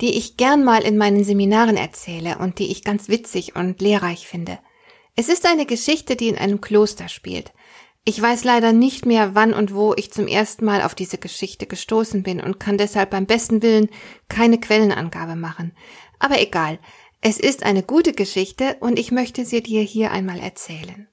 die ich gern mal in meinen Seminaren erzähle und die ich ganz witzig und lehrreich finde. Es ist eine Geschichte, die in einem Kloster spielt. Ich weiß leider nicht mehr, wann und wo ich zum ersten Mal auf diese Geschichte gestoßen bin und kann deshalb beim besten Willen keine Quellenangabe machen. Aber egal, es ist eine gute Geschichte und ich möchte sie dir hier einmal erzählen.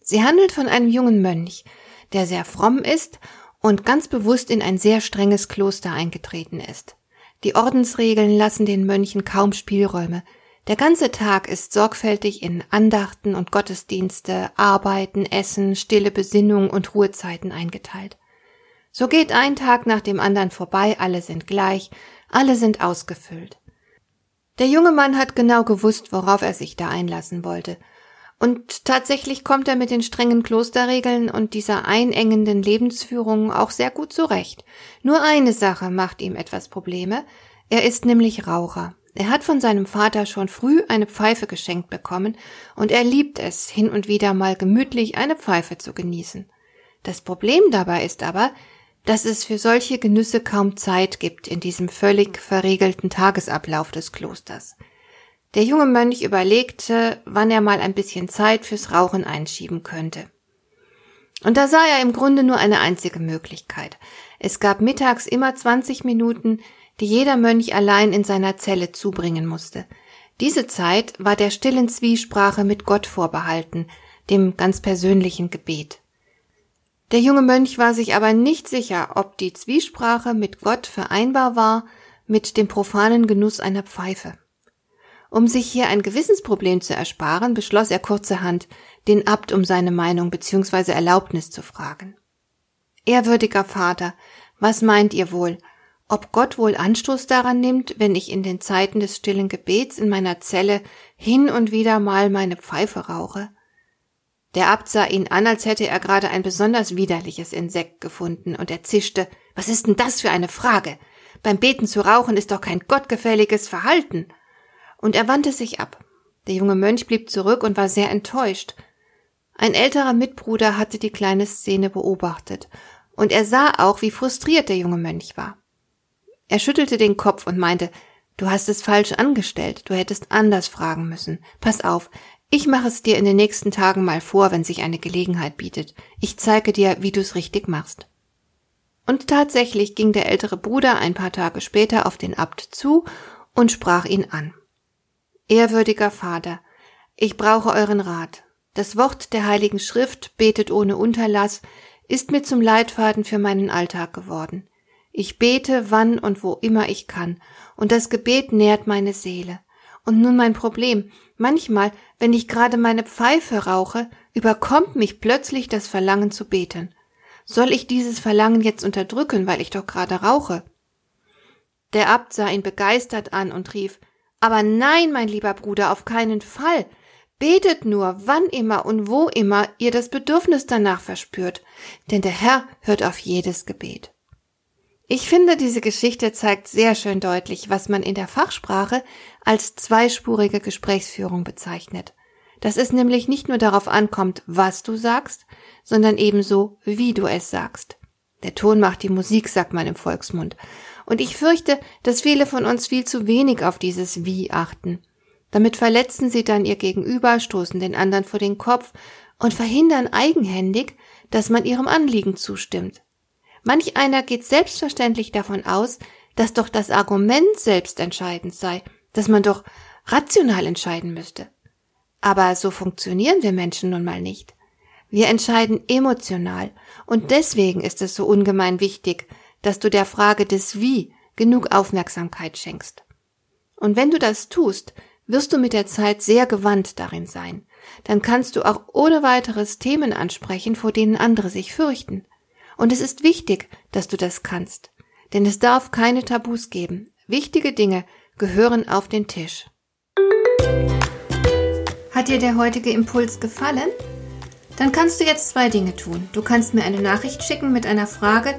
Sie handelt von einem jungen Mönch, der sehr fromm ist und ganz bewusst in ein sehr strenges Kloster eingetreten ist. Die Ordensregeln lassen den Mönchen kaum Spielräume. Der ganze Tag ist sorgfältig in Andachten und Gottesdienste, Arbeiten, Essen, stille Besinnung und Ruhezeiten eingeteilt. So geht ein Tag nach dem anderen vorbei, alle sind gleich, alle sind ausgefüllt. Der junge Mann hat genau gewusst, worauf er sich da einlassen wollte, und tatsächlich kommt er mit den strengen Klosterregeln und dieser einengenden Lebensführung auch sehr gut zurecht. Nur eine Sache macht ihm etwas Probleme. Er ist nämlich Raucher. Er hat von seinem Vater schon früh eine Pfeife geschenkt bekommen und er liebt es, hin und wieder mal gemütlich eine Pfeife zu genießen. Das Problem dabei ist aber, dass es für solche Genüsse kaum Zeit gibt in diesem völlig verregelten Tagesablauf des Klosters. Der junge Mönch überlegte, wann er mal ein bisschen Zeit fürs Rauchen einschieben könnte. Und da sah er im Grunde nur eine einzige Möglichkeit. Es gab mittags immer 20 Minuten, die jeder Mönch allein in seiner Zelle zubringen musste. Diese Zeit war der stillen Zwiesprache mit Gott vorbehalten, dem ganz persönlichen Gebet. Der junge Mönch war sich aber nicht sicher, ob die Zwiesprache mit Gott vereinbar war mit dem profanen Genuss einer Pfeife. Um sich hier ein Gewissensproblem zu ersparen, beschloss er kurzerhand, den Abt um seine Meinung bzw. Erlaubnis zu fragen. Ehrwürdiger Vater, was meint ihr wohl, ob Gott wohl Anstoß daran nimmt, wenn ich in den Zeiten des stillen Gebets in meiner Zelle hin und wieder mal meine Pfeife rauche? Der Abt sah ihn an, als hätte er gerade ein besonders widerliches Insekt gefunden, und er zischte Was ist denn das für eine Frage? Beim Beten zu rauchen ist doch kein gottgefälliges Verhalten und er wandte sich ab. Der junge Mönch blieb zurück und war sehr enttäuscht. Ein älterer Mitbruder hatte die kleine Szene beobachtet, und er sah auch, wie frustriert der junge Mönch war. Er schüttelte den Kopf und meinte, Du hast es falsch angestellt, du hättest anders fragen müssen. Pass auf, ich mache es dir in den nächsten Tagen mal vor, wenn sich eine Gelegenheit bietet. Ich zeige dir, wie du es richtig machst. Und tatsächlich ging der ältere Bruder ein paar Tage später auf den Abt zu und sprach ihn an. Ehrwürdiger Vater, ich brauche euren Rat. Das Wort der Heiligen Schrift, betet ohne Unterlass, ist mir zum Leitfaden für meinen Alltag geworden. Ich bete, wann und wo immer ich kann, und das Gebet nährt meine Seele. Und nun mein Problem. Manchmal, wenn ich gerade meine Pfeife rauche, überkommt mich plötzlich das Verlangen zu beten. Soll ich dieses Verlangen jetzt unterdrücken, weil ich doch gerade rauche? Der Abt sah ihn begeistert an und rief aber nein, mein lieber Bruder, auf keinen Fall. Betet nur, wann immer und wo immer ihr das Bedürfnis danach verspürt, denn der Herr hört auf jedes Gebet. Ich finde, diese Geschichte zeigt sehr schön deutlich, was man in der Fachsprache als zweispurige Gesprächsführung bezeichnet. Dass es nämlich nicht nur darauf ankommt, was du sagst, sondern ebenso, wie du es sagst. Der Ton macht die Musik, sagt man im Volksmund. Und ich fürchte, dass viele von uns viel zu wenig auf dieses Wie achten. Damit verletzen sie dann ihr Gegenüber, stoßen den anderen vor den Kopf und verhindern eigenhändig, dass man ihrem Anliegen zustimmt. Manch einer geht selbstverständlich davon aus, dass doch das Argument selbst entscheidend sei, dass man doch rational entscheiden müsste. Aber so funktionieren wir Menschen nun mal nicht. Wir entscheiden emotional, und deswegen ist es so ungemein wichtig, dass du der Frage des Wie genug Aufmerksamkeit schenkst. Und wenn du das tust, wirst du mit der Zeit sehr gewandt darin sein. Dann kannst du auch ohne weiteres Themen ansprechen, vor denen andere sich fürchten. Und es ist wichtig, dass du das kannst. Denn es darf keine Tabus geben. Wichtige Dinge gehören auf den Tisch. Hat dir der heutige Impuls gefallen? Dann kannst du jetzt zwei Dinge tun. Du kannst mir eine Nachricht schicken mit einer Frage,